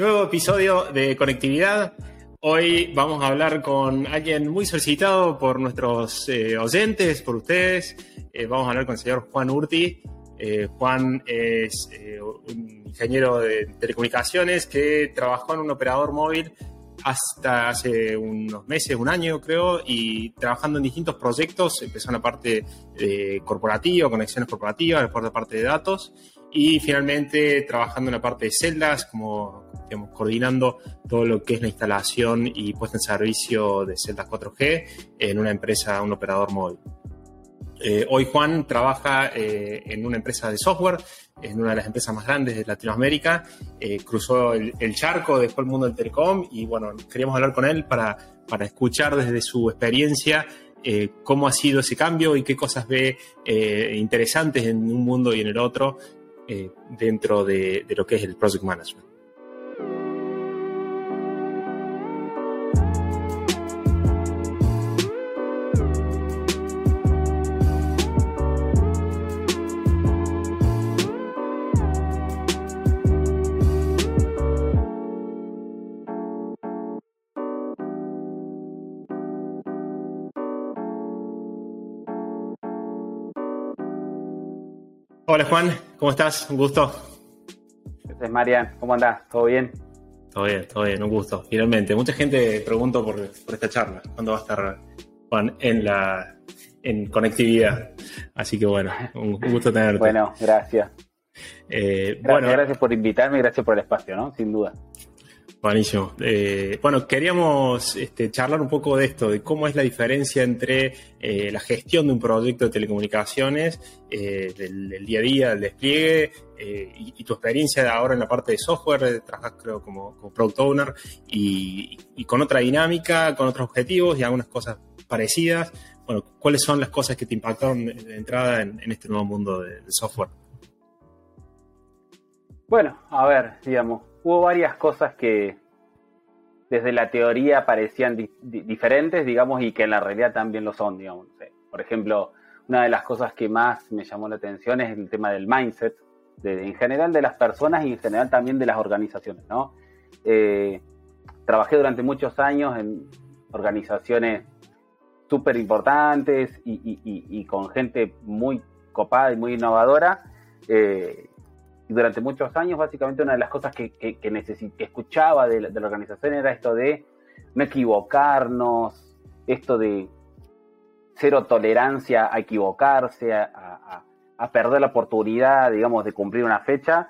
Nuevo episodio de conectividad. Hoy vamos a hablar con alguien muy solicitado por nuestros eh, oyentes, por ustedes. Eh, vamos a hablar con el señor Juan Urti. Eh, Juan es un ingeniero de telecomunicaciones que trabajó en un operador móvil hasta hace unos meses, un año creo, y trabajando en distintos proyectos. Empezó en la parte corporativa, conexiones corporativas, después la parte de datos, y finalmente trabajando en la parte de celdas, como coordinando todo lo que es la instalación y puesta en servicio de celdas 4G en una empresa, un operador móvil. Eh, hoy Juan trabaja eh, en una empresa de software, en una de las empresas más grandes de Latinoamérica, eh, cruzó el, charco, dejó el mundo del telecom y bueno, queríamos hablar con él para, para escuchar desde su experiencia cómo ha sido ese cambio y qué cosas ve interesantes en un mundo y en el otro dentro de, de lo que es el project management. Hola Juan, ¿cómo estás? Un gusto. Este es Marian, ¿cómo andás? ¿Todo bien? Todo bien, todo bien, un gusto. Finalmente, mucha gente preguntó por, esta charla, cuándo va a estar Juan en la en conectividad. Así que bueno, un, gusto tenerte. bueno, gracias. Eh, gracias, bueno, gracias por invitarme y gracias por el espacio, ¿no? Sin duda. Buenísimo. Eh, bueno, queríamos este, charlar un poco de esto, de cómo es la diferencia entre eh, la gestión de un proyecto de telecomunicaciones, eh, del, día a día, del despliegue, y, tu experiencia ahora en la parte de software, trabajas creo como, product owner, y, con otra dinámica, con otros objetivos y algunas cosas parecidas. Bueno, ¿cuáles son las cosas que te impactaron de entrada en, este nuevo mundo del software? Bueno, a ver, digamos, hubo varias cosas que desde la teoría parecían diferentes, digamos, y que en la realidad también lo son, digamos. Por ejemplo, una de las cosas que más me llamó la atención es el tema del mindset, en general de las personas y en general también de las organizaciones, ¿no? Eh, trabajé durante muchos años en organizaciones súper importantes y, con gente muy copada y muy innovadora. Eh, y durante muchos años, básicamente, una de las cosas que, que, que, escuchaba de la, organización era esto de no equivocarnos, esto de cero tolerancia a equivocarse, a, perder la oportunidad, digamos, de cumplir una fecha.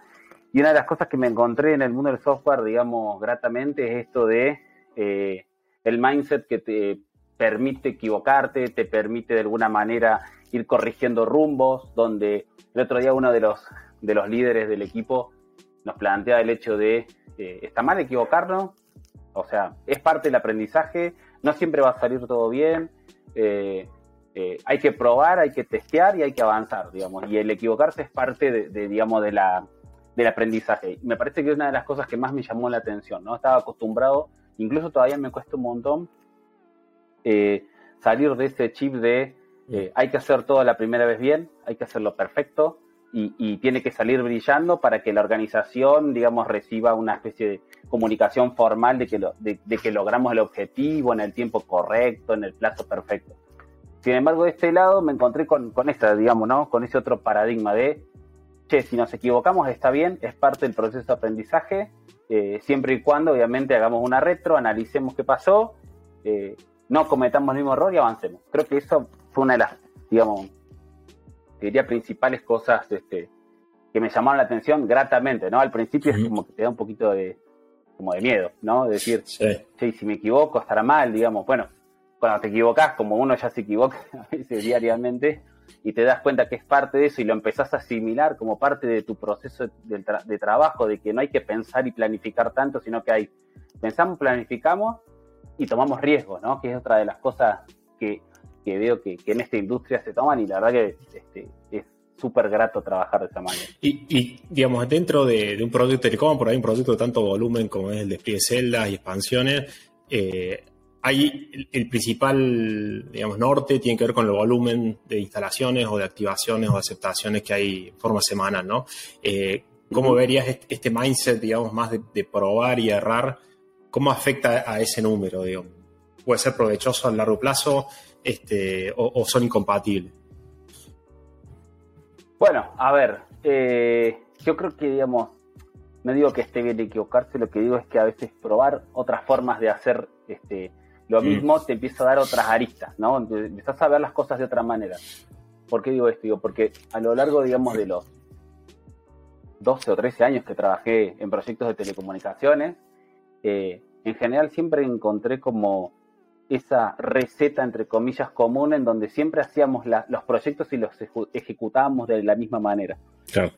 Y una de las cosas que me encontré en el mundo del software, digamos, gratamente, es esto de eh, el mindset que te permite equivocarte, te permite de alguna manera ir corrigiendo rumbos, donde el otro día uno de los de los líderes del equipo nos plantea el hecho de, eh, ¿está mal equivocarnos? O sea, es parte del aprendizaje, no siempre va a salir todo bien, eh, eh, hay que probar, hay que testear y hay que avanzar, digamos, y el equivocarse es parte de, digamos, de la, del aprendizaje. Me parece que es una de las cosas que más me llamó la atención, ¿no? Estaba acostumbrado, incluso todavía me cuesta un montón salir de ese chip de hay que hacer todo la primera vez bien, hay que hacerlo perfecto, y, tiene que salir brillando para que la organización, digamos, reciba una especie de comunicación formal de que, de, que logramos el objetivo en el tiempo correcto, en el plazo perfecto. Sin embargo, de este lado me encontré con, con esta, digamos, ¿no? Con ese otro paradigma de, che, si nos equivocamos está bien, es parte del proceso de aprendizaje, eh, siempre y cuando, obviamente, hagamos una retro, analicemos qué pasó, eh, no cometamos el mismo error y avancemos. Creo que eso fue una de las, digamos, diría, principales cosas este, que me llamaron la atención gratamente, ¿no? Al principio es como que te da un poquito de, como de miedo, ¿no? De decir, sí. si me equivoco estará mal, digamos, bueno, cuando te equivocas, como uno ya se equivoca a veces diariamente, y te das cuenta que es parte de eso y lo empezás a asimilar como parte de tu proceso de, de trabajo, de que no hay que pensar y planificar tanto, sino que hay, pensamos, planificamos y tomamos riesgos, ¿no? Que es otra de las cosas que que veo que, en esta industria se toman y la verdad que este, es súper grato trabajar de esa manera. Y, digamos, dentro de, un producto telecom, por ahí un producto de tanto volumen como es el despliegue de celdas y expansiones, eh, hay el, principal, digamos, norte tiene que ver con el volumen de instalaciones o de activaciones o aceptaciones que hay en forma semanal, ¿no? Eh, ¿Cómo verías este mindset, digamos, más de, probar y errar? ¿Cómo afecta a ese número, digamos? ¿Puede ser provechoso a largo plazo este, o, son incompatibles? Bueno, a ver, eh, yo creo que, digamos, no digo que esté bien equivocarse, lo que digo es que a veces probar otras formas de hacer este, lo mm. mismo te empieza a dar otras aristas, ¿no? Empezás a ver las cosas de otra manera. ¿Por qué digo esto? Digo, porque a lo largo, digamos, de los 12 o 13 años que trabajé en proyectos de telecomunicaciones, eh, en general siempre encontré como esa receta, entre comillas, común en donde siempre hacíamos los proyectos y los ejecutábamos de la misma manera. Claro.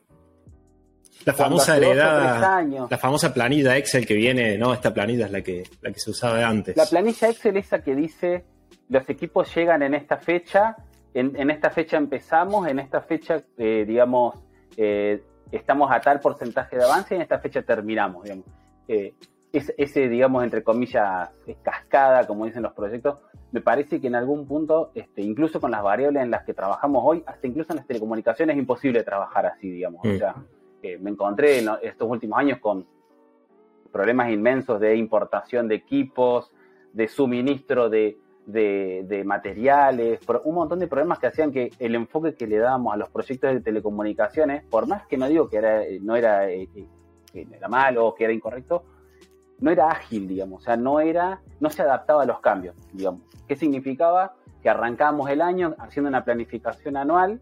La famosa heredada, la famosa planilla Excel que viene, no, esta planilla es la que, la que se usaba antes. La planilla Excel es esa que dice, los equipos llegan en esta fecha, en, esta fecha empezamos, en esta fecha, eh, digamos, eh, estamos a tal porcentaje de avance y en esta fecha terminamos, digamos. Eh, ese, digamos, entre comillas, cascada, como dicen los proyectos, me parece que en algún punto, este, incluso con las variables en las que trabajamos hoy, hasta incluso en las telecomunicaciones es imposible trabajar así, digamos. O sea, me encontré en estos últimos años con problemas inmensos de importación de equipos, de suministro de, materiales, un montón de problemas que hacían que el enfoque que le dábamos a los proyectos de telecomunicaciones, por más que no digo que era, no era, eh, eh, era malo o que era incorrecto, no era ágil, digamos, o sea, no era, no se adaptaba a los cambios, digamos. ¿Qué significaba? Que arrancábamos el año haciendo una planificación anual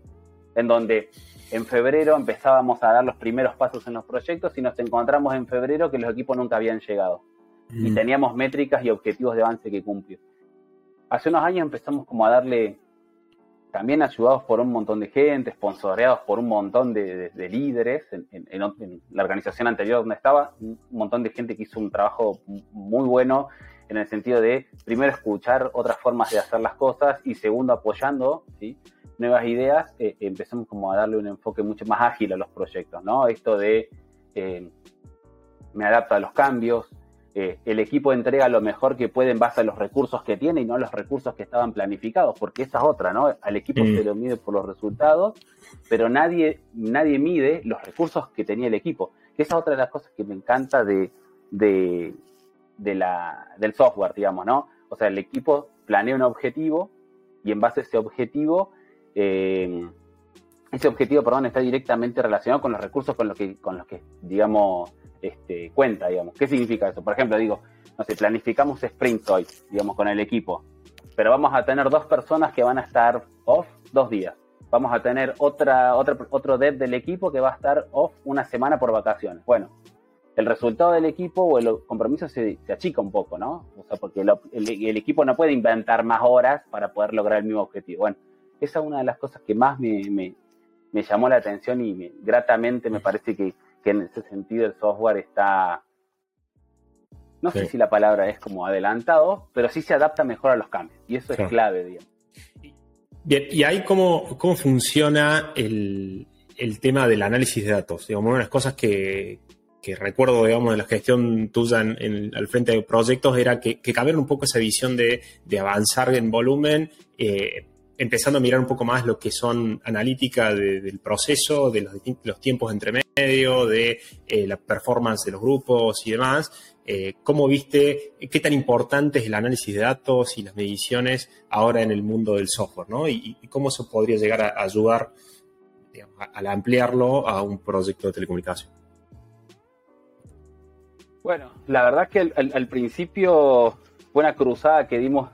en donde en febrero empezábamos a dar los primeros pasos en los proyectos y nos encontramos en febrero que los equipos nunca habían llegado. Y mm. teníamos métricas y objetivos de avance que cumplir. Hace unos años empezamos como a darle, también ayudados por un montón de gente, sponsoreados por un montón de, líderes en, la organización anterior donde estaba, un montón de gente que hizo un trabajo muy bueno en el sentido de, primero, escuchar otras formas de hacer las cosas y segundo, apoyando, ¿sí? nuevas ideas, eh, empezamos como a darle un enfoque mucho más ágil a los proyectos, ¿no? Esto de eh, me adapto a los cambios, eh, el equipo entrega lo mejor que puede en base a los recursos que tiene y no a los recursos que estaban planificados, porque esa es otra, ¿no? Al equipo se lo mide por los resultados, pero nadie, nadie mide los recursos que tenía el equipo. Que esa es otra de las cosas que me encanta de, de, de la, del software, digamos, ¿no? O sea, el equipo planea un objetivo y en base a ese objetivo eh, ese objetivo, perdón, está directamente relacionado con los recursos con los que, con los que digamos, este, cuenta, digamos. ¿Qué significa eso? Por ejemplo, digo, no sé, planificamos sprint hoy, digamos, con el equipo, pero vamos a tener dos personas que van a estar off dos días. Vamos a tener otra, otra, otro dev del equipo que va a estar off una semana por vacaciones. Bueno, el resultado del equipo o el compromiso se, achica un poco, ¿no? O sea, porque el, el, equipo no puede inventar más horas para poder lograr el mismo objetivo. Bueno, esa es una de las cosas que más me, llamó la atención y gratamente me parece que, en ese sentido el software está, no sé si la palabra es como adelantado, pero sí se adapta mejor a los cambios y eso es clave, digamos. Bien, ¿y ahí cómo, cómo funciona el, tema del análisis de datos? Digamos, una de las cosas que, recuerdo, digamos, de la gestión tuya en, al frente de proyectos era que, que cambiaron un poco esa visión de, avanzar en volumen, eh, empezando a mirar un poco más lo que son analítica del proceso, de los, tiempos entre medio, de eh, la performance de los grupos y demás. Eh, ¿Cómo viste qué tan importante es el análisis de datos y las mediciones ahora en el mundo del software? ¿no? Y, cómo eso podría llegar a ayudar al ampliarlo a un proyecto de telecomunicación. Bueno, la verdad que al principio fue una cruzada que dimos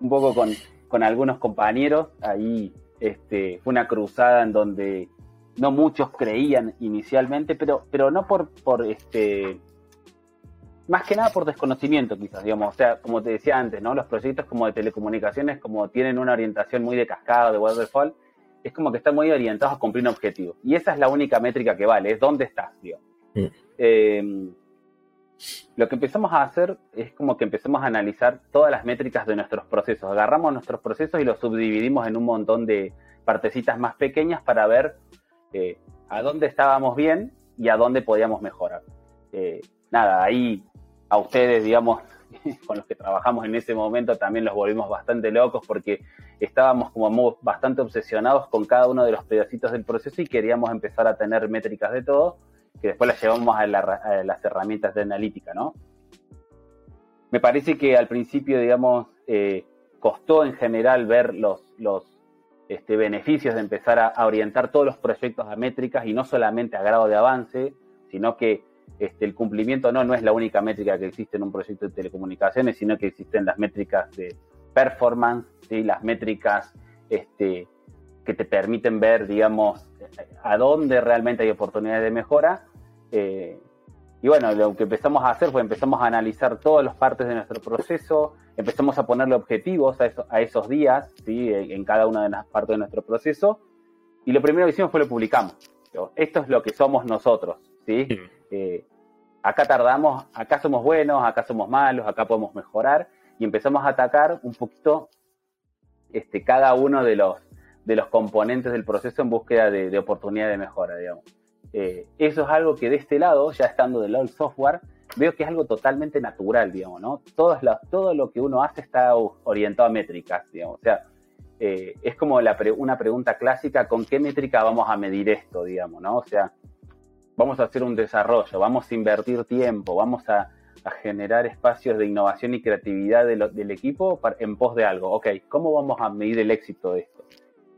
un poco con, con algunos compañeros. Ahí este, fue una cruzada en donde no muchos creían inicialmente, pero, pero no por, por este más que nada por desconocimiento quizás, digamos, o sea, como te decía antes, ¿no? Los proyectos como de telecomunicaciones, como tienen una orientación muy de cascada, de waterfall, es como que están muy orientados a cumplir un objetivo. Y esa es la única métrica que vale, es dónde estás, digamos. Mm. Eh, lo que empezamos a hacer es como que empezamos a analizar todas las métricas de nuestros procesos. Agarramos nuestros procesos y los subdividimos en un montón de partecitas más pequeñas para ver eh, a dónde estábamos bien y a dónde podíamos mejorar. Eh, nada, ahí a ustedes, digamos, con los que trabajamos en ese momento también los volvimos bastante locos porque estábamos como bastante obsesionados con cada uno de los pedacitos del proceso y queríamos empezar a tener métricas de todo que después las llevamos a, las herramientas de analítica, ¿no? Me parece que al principio, digamos, eh, costó en general ver los, los este, beneficios de empezar a, orientar todos los proyectos a métricas y no solamente a grado de avance, sino que este, el cumplimiento no, no es la única métrica que existe en un proyecto de telecomunicaciones, sino que existen las métricas de performance, ¿sí? las métricas este, que te permiten ver, digamos, a dónde realmente hay oportunidades de mejora. Eh, y bueno, lo que empezamos a hacer fue empezamos a analizar todas las partes de nuestro proceso, empezamos a ponerle objetivos a, a esos días, ¿sí? en cada una de las partes de nuestro proceso, y lo primero que hicimos fue lo publicamos. Esto es lo que somos nosotros, ¿sí? Eh, acá tardamos, acá somos buenos, acá somos malos, acá podemos mejorar, y empezamos a atacar un poquito este, cada uno de los, de los componentes del proceso en búsqueda de, de oportunidad de mejora, digamos. Eh, eso es algo que de este lado, ya estando del lado del software, veo que es algo totalmente natural, digamos, ¿no? Todo, todo lo que uno hace está orientado a métricas, digamos. O sea, eh, es como una pregunta clásica, ¿con qué métrica vamos a medir esto, digamos, ¿no? O sea, vamos a hacer un desarrollo, vamos a invertir tiempo, vamos a, generar espacios de innovación y creatividad del equipo en pos de algo. Ok, ¿cómo vamos a medir el éxito de esto?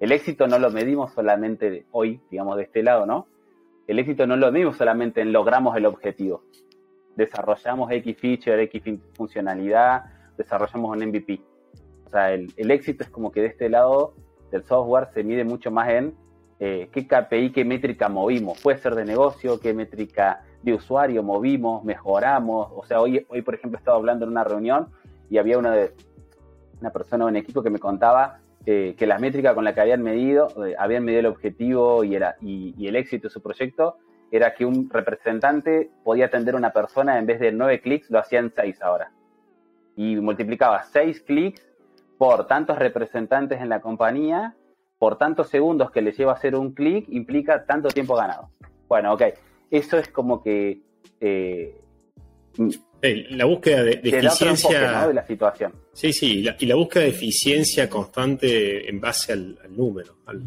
El éxito no lo medimos solamente hoy, digamos, de este lado, ¿no? El éxito no lo medimos solamente en logramos el objetivo. Desarrollamos X feature, X funcionalidad, desarrollamos un MVP. O sea, el, éxito es como que de este lado del software se mide mucho más en eh, qué KPI, qué métrica movimos. Puede ser de negocio, qué métrica de usuario movimos, mejoramos. O sea, hoy, hoy por ejemplo, estaba hablando en una reunión y había una, una persona en equipo que me contaba que la métrica con la que habían medido, eh, habían medido el objetivo y, era, y, el éxito de su proyecto, era que un representante podía atender a una persona en vez de nueve clics, lo hacían seis ahora. Y multiplicaba seis clics por tantos representantes en la compañía, por tantos segundos que le lleva a hacer un clic, implica tanto tiempo ganado. Bueno, ok, eso es como que eh, la búsqueda de, eficiencia. De la situación. Sí, sí, y la búsqueda de eficiencia constante en base al, número, al,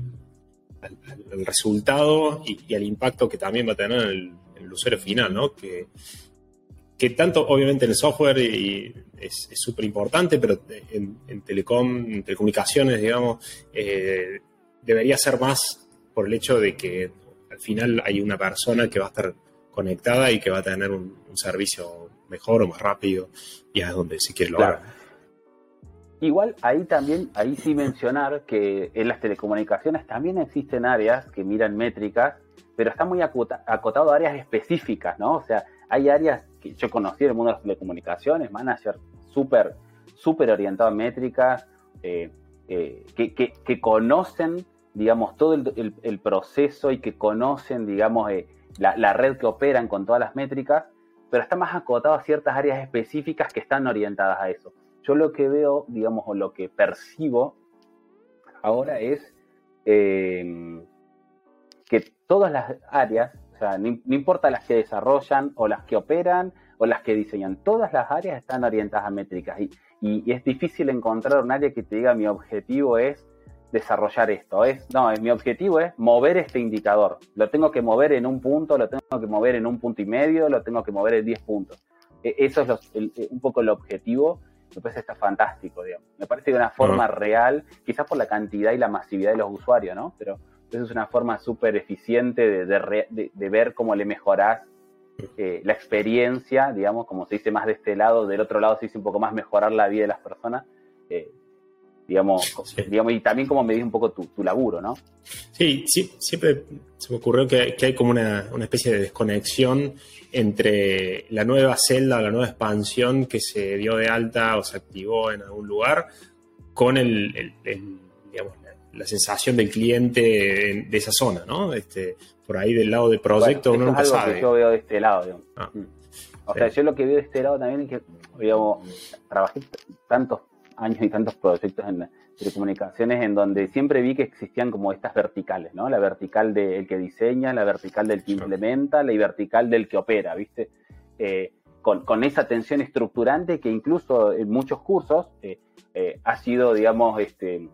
resultado y, al impacto que también va a tener el, el usuario final, ¿no? Que, que tanto, obviamente, en el software y es súper importante, pero en, telecom, en telecomunicaciones, digamos, eh, debería ser más por el hecho de que al final hay una persona que va a estar conectada y que va a tener un, un servicio mejor o más rápido y es donde se quiere lograr. Igual ahí también, ahí sí mencionar que en las telecomunicaciones también existen áreas que miran métricas, pero está muy acotado a áreas específicas, ¿no? O sea, hay áreas que yo conocí en el mundo de las telecomunicaciones, manager súper, súper orientado a métricas, eh, eh, que, conocen, digamos, todo el, proceso y que conocen, digamos, eh, la, la, red que operan con todas las métricas pero está más acotado a ciertas áreas específicas que están orientadas a eso. Yo lo que veo, digamos, o lo que percibo ahora es eh, que todas las áreas, o sea, no, importa las que desarrollan o las que operan o las que diseñan, todas las áreas están orientadas a métricas y, y es difícil encontrar un área que te diga mi objetivo es desarrollar esto. Es, no, mi objetivo es mover este indicador. Lo tengo que mover en un punto, lo tengo que mover en un punto y medio, lo tengo que mover en 10 puntos. E, eso es un poco el objetivo. Me parece está fantástico, digamos. Me parece que una forma real, quizás por la cantidad y la masividad de los usuarios, ¿no? Pero eso es una forma súper eficiente de, ver cómo le mejorás eh, la experiencia, digamos, como se dice más de este lado, del otro lado se dice un poco más mejorar la vida de las personas. Eh, digamos, digamos y también como me un poco tu, laburo, ¿no? Sí, sí, siempre se me ocurrió que, hay como una, especie de desconexión entre la nueva celda o la nueva expansión que se dio de alta o se activó en algún lugar con el, digamos, la, sensación del cliente de, esa zona, ¿no? Este, por ahí del lado del proyecto uno nunca es algo Que yo veo de este lado, digamos. Ah. Mm. O sea, yo lo que veo de este lado también es que, digamos, trabajé tantos años y tantos proyectos en telecomunicaciones en donde siempre vi que existían como estas verticales, ¿no? La vertical del que diseña, la vertical del que implementa, la vertical del que opera, ¿viste? Eh, con, esa tensión estructurante que incluso en muchos cursos eh, eh, ha sido, digamos, este,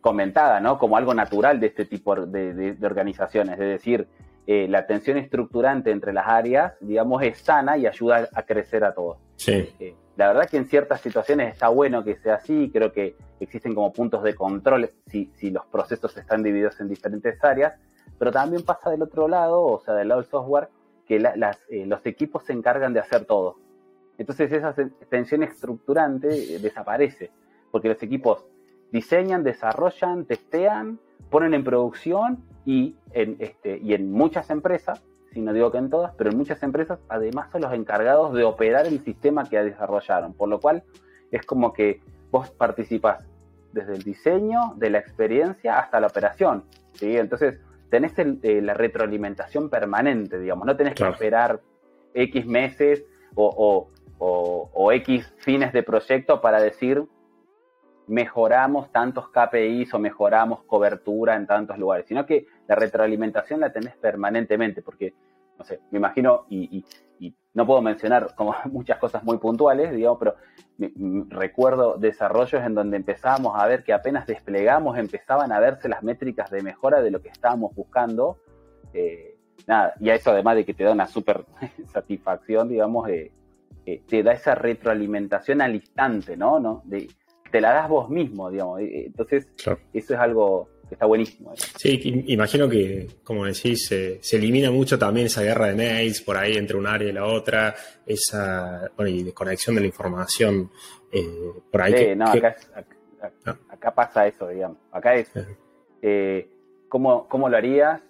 comentada, ¿no? Como algo natural de este tipo de, organizaciones, es decir, eh, la tensión estructurante entre las áreas, digamos, es sana y ayuda a crecer a todos. Sí. Eh, la verdad que en ciertas situaciones está bueno que sea así, creo que existen como puntos de control si, si los procesos están divididos en diferentes áreas, pero también pasa del otro lado, o sea, del lado del software, que las, eh, los equipos se encargan de hacer todo. Entonces esa tensión estructurante desaparece, porque los equipos diseñan, desarrollan, testean, ponen en producción y en, este, y en muchas empresas, si no digo que en todas, pero en muchas empresas además son los encargados de operar el sistema que desarrollaron, por lo cual es como que vos participás desde el diseño, de la experiencia hasta la operación. ¿sí? Entonces tenés eh, la retroalimentación permanente, digamos, no tenés que esperar X meses o, o, o X fines de proyecto para decir mejoramos tantos KPIs o mejoramos cobertura en tantos lugares, sino que la retroalimentación la tenés permanentemente, porque, no sé, me imagino, y, no puedo mencionar como muchas cosas muy puntuales, digamos, pero recuerdo desarrollos en donde empezábamos a ver que apenas desplegamos empezaban a verse las métricas de mejora de lo que estábamos buscando. Eh, nada, y a eso además de que te da una súper satisfacción, digamos, eh, eh, te da esa retroalimentación al instante, ¿no? ¿no? De, te la das vos mismo, digamos. Entonces, eso es algo que está buenísimo. Sí, imagino que, como decís, se elimina mucho también esa guerra de mails por ahí entre un área y la otra, esa bueno, y desconexión de la información eh, por ahí. Sí, no, acá, ah. acá, pasa eso, digamos. Acá es eh, ¿cómo, ¿cómo, lo harías,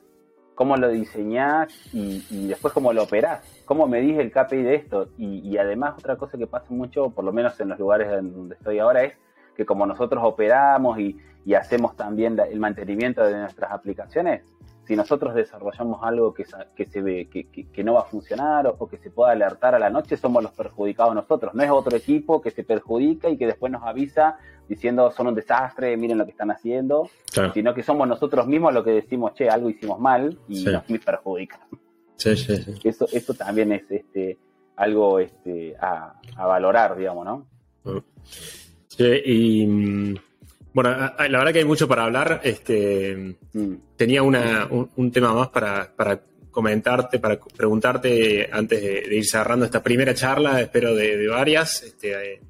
cómo lo diseñás y, después cómo lo operás. ¿Cómo medís el KPI de esto? Y, y además otra cosa que pasa mucho, por lo menos en los lugares donde estoy ahora, es que como nosotros operamos y, hacemos también el mantenimiento de nuestras aplicaciones, si nosotros desarrollamos algo que, que se ve que, no va a funcionar o, que se pueda alertar a la noche, somos los perjudicados nosotros. No es otro equipo que se perjudica y que después nos avisa diciendo son un desastre, miren lo que están haciendo, sino que somos nosotros mismos los que decimos, che, algo hicimos mal y nos perjudica. Sí, sí, sí. Eso, eso también es este, algo este, a, a valorar, digamos, ¿no? Mm y mm, bueno, la verdad que hay mucho para hablar. Este, mm. Tenía un, tema más para, comentarte, para preguntarte antes de, ir cerrando esta primera charla, espero de, varias, este, eh,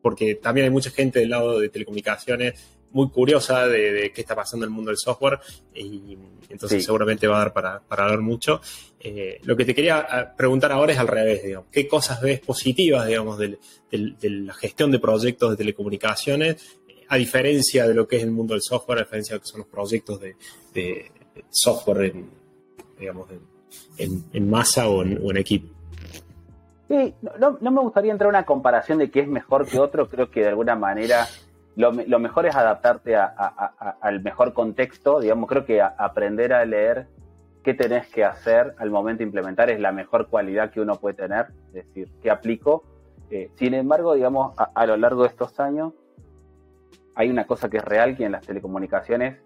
porque también hay mucha gente del lado de telecomunicaciones muy curiosa de, qué está pasando en el mundo del software y entonces seguramente va a dar para, para hablar mucho. Eh, lo que te quería ah, preguntar ahora es al revés, digamos, ¿qué cosas ves positivas, digamos, de, la gestión de proyectos de telecomunicaciones, a diferencia de lo que es el mundo del software, a diferencia de lo que son los proyectos de, software en, digamos, en, masa o en, equipo? Sí, no, no me gustaría entrar en una comparación de qué es mejor que otro, creo que de alguna manera lo, mejor es adaptarte al mejor contexto, digamos, creo que aprender a leer qué tenés que hacer al momento de implementar es la mejor cualidad que uno puede tener, es decir, qué aplico. Eh, sin embargo, digamos, a, lo largo de estos años, hay una cosa que es real, que en las telecomunicaciones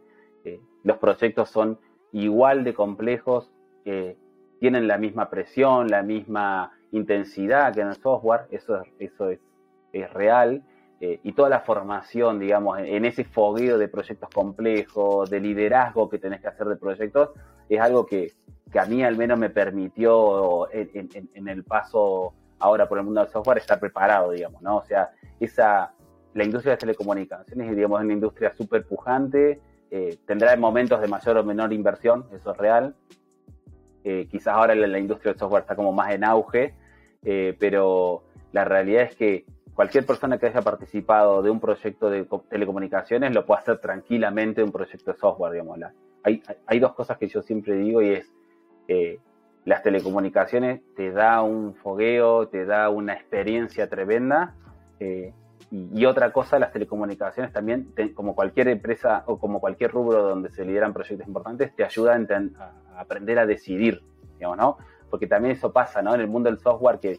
eh, los proyectos son igual de complejos, tienen la misma presión, la misma intensidad que en el software, eso, eso es, es real. Eh, y toda la formación, digamos, en, ese fogueo de proyectos complejos, de liderazgo que tenés que hacer de proyectos, es algo que, a mí al menos me permitió en, el paso ahora por el mundo del software estar preparado, digamos, ¿no? O sea, esa, la industria de telecomunicaciones, digamos, es una industria súper pujante, eh, tendrá momentos de mayor o menor inversión, eso es real. Eh, quizás ahora la, la, industria del software está como más en auge, pero la realidad es que cualquier persona que haya participado de un proyecto de telecomunicaciones lo puede hacer tranquilamente un proyecto de software, digamos. Hay, hay dos cosas que yo siempre digo y es, eh, las telecomunicaciones te da un fogueo, te da una experiencia tremenda. Eh, y, otra cosa, las telecomunicaciones también, como cualquier empresa o como cualquier rubro donde se lideran proyectos importantes, te ayuda a, a aprender a decidir, digamos, ¿no? Porque también eso pasa, ¿no? En el mundo del software que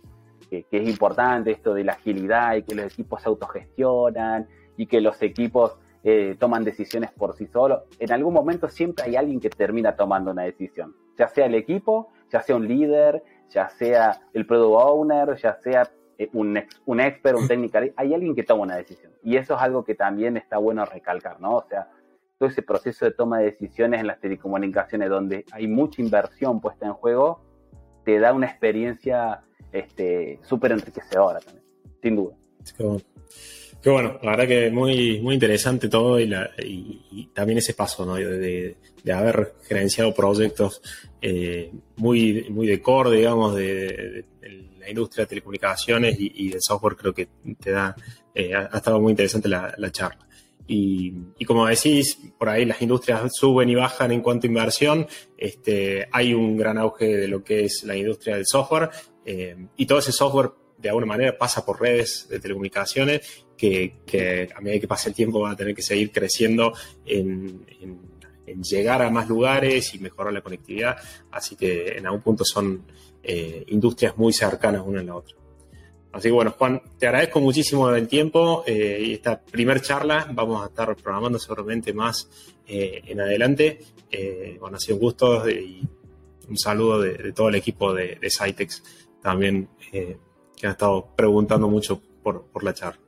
que, es importante, esto de la agilidad y que los equipos se autogestionan y que los equipos eh, toman decisiones por sí solos. En algún momento siempre hay alguien que termina tomando una decisión, ya sea el equipo, ya sea un líder, ya sea el product owner, ya sea eh, un, un expert, un técnico, hay alguien que toma una decisión. Y eso es algo que también está bueno recalcar, ¿no? O sea, todo ese proceso de toma de decisiones en las telecomunicaciones, donde hay mucha inversión puesta en juego, te da una experiencia este, súper enriquecedora también, sin duda. Qué bueno, la verdad que muy, muy interesante todo y, también ese paso ¿no? de, haber gerenciado proyectos eh, muy, muy de core, digamos, de, la industria de telecomunicaciones y, del software, creo que te da, eh, ha, estado muy interesante la, charla. Y, como decís, por ahí las industrias suben y bajan en cuanto a inversión. Este, hay un gran auge de lo que es la industria del software eh, y todo ese software de alguna manera pasa por redes de telecomunicaciones que, a medida que pase el tiempo van a tener que seguir creciendo en, llegar a más lugares y mejorar la conectividad. Así que en algún punto son eh, industrias muy cercanas una en la otra. Así que bueno, Juan, te agradezco muchísimo el tiempo eh, y esta primer charla. Vamos a estar programando seguramente más eh, en adelante. bueno, ha sido un gusto y un saludo de, todo el equipo de, de también que ha estado preguntando mucho por, la charla.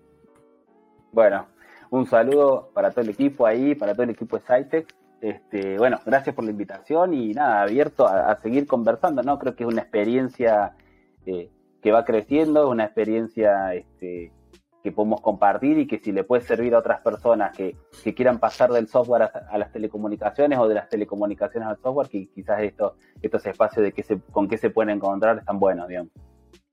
Bueno, un saludo para todo el equipo ahí, para todo el equipo de Cytex. Este, bueno, gracias por la invitación y nada, abierto a, seguir conversando, ¿no? Creo que es una experiencia eh, que va creciendo, una experiencia este, que podemos compartir y que si le puede servir a otras personas que, quieran pasar del software a, las telecomunicaciones o de las telecomunicaciones al software, que quizás esto, estos espacios de que se, con qué se pueden encontrar están buenos, digamos.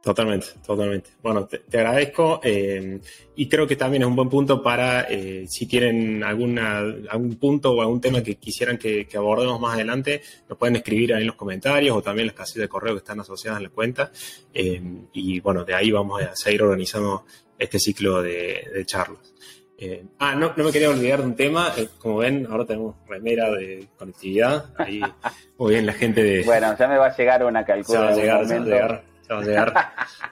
Totalmente, totalmente. Bueno, te, agradezco eh, y creo que también es un buen punto para eh, si tienen alguna, algún punto o algún tema que quisieran que, abordemos más adelante, nos pueden escribir ahí en los comentarios o también en las casillas de correo que están asociadas en la cuenta. Eh, y bueno, de ahí vamos a seguir organizando este ciclo de, charlas. ah, no, no me quería olvidar de un tema. como ven, ahora tenemos remera de conectividad. Ahí, muy bien, la gente de. Bueno, ya me va a llegar una calculadora. Se va a llegar,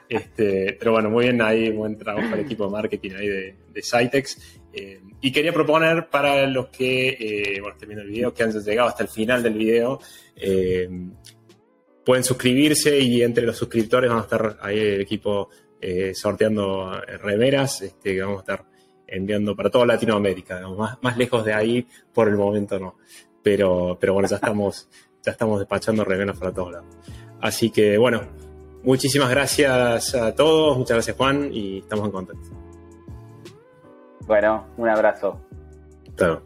este, pero bueno, muy bien ahí, buen trabajo el equipo de marketing ahí de, de Cytex. Eh, y quería proponer para los que, eh, bueno, estén viendo el video, que han llegado hasta el final del video, eh, pueden suscribirse y entre los suscriptores vamos a estar ahí el equipo sorteando remeras este, que vamos a estar enviando para toda Latinoamérica, más, más lejos de ahí por el momento no. Pero, pero bueno, ya estamos, ya estamos despachando remeras para todos lados. Así que bueno, Muchísimas gracias a todos, muchas gracias Juan y estamos en contacto. Bueno, un abrazo. Chao.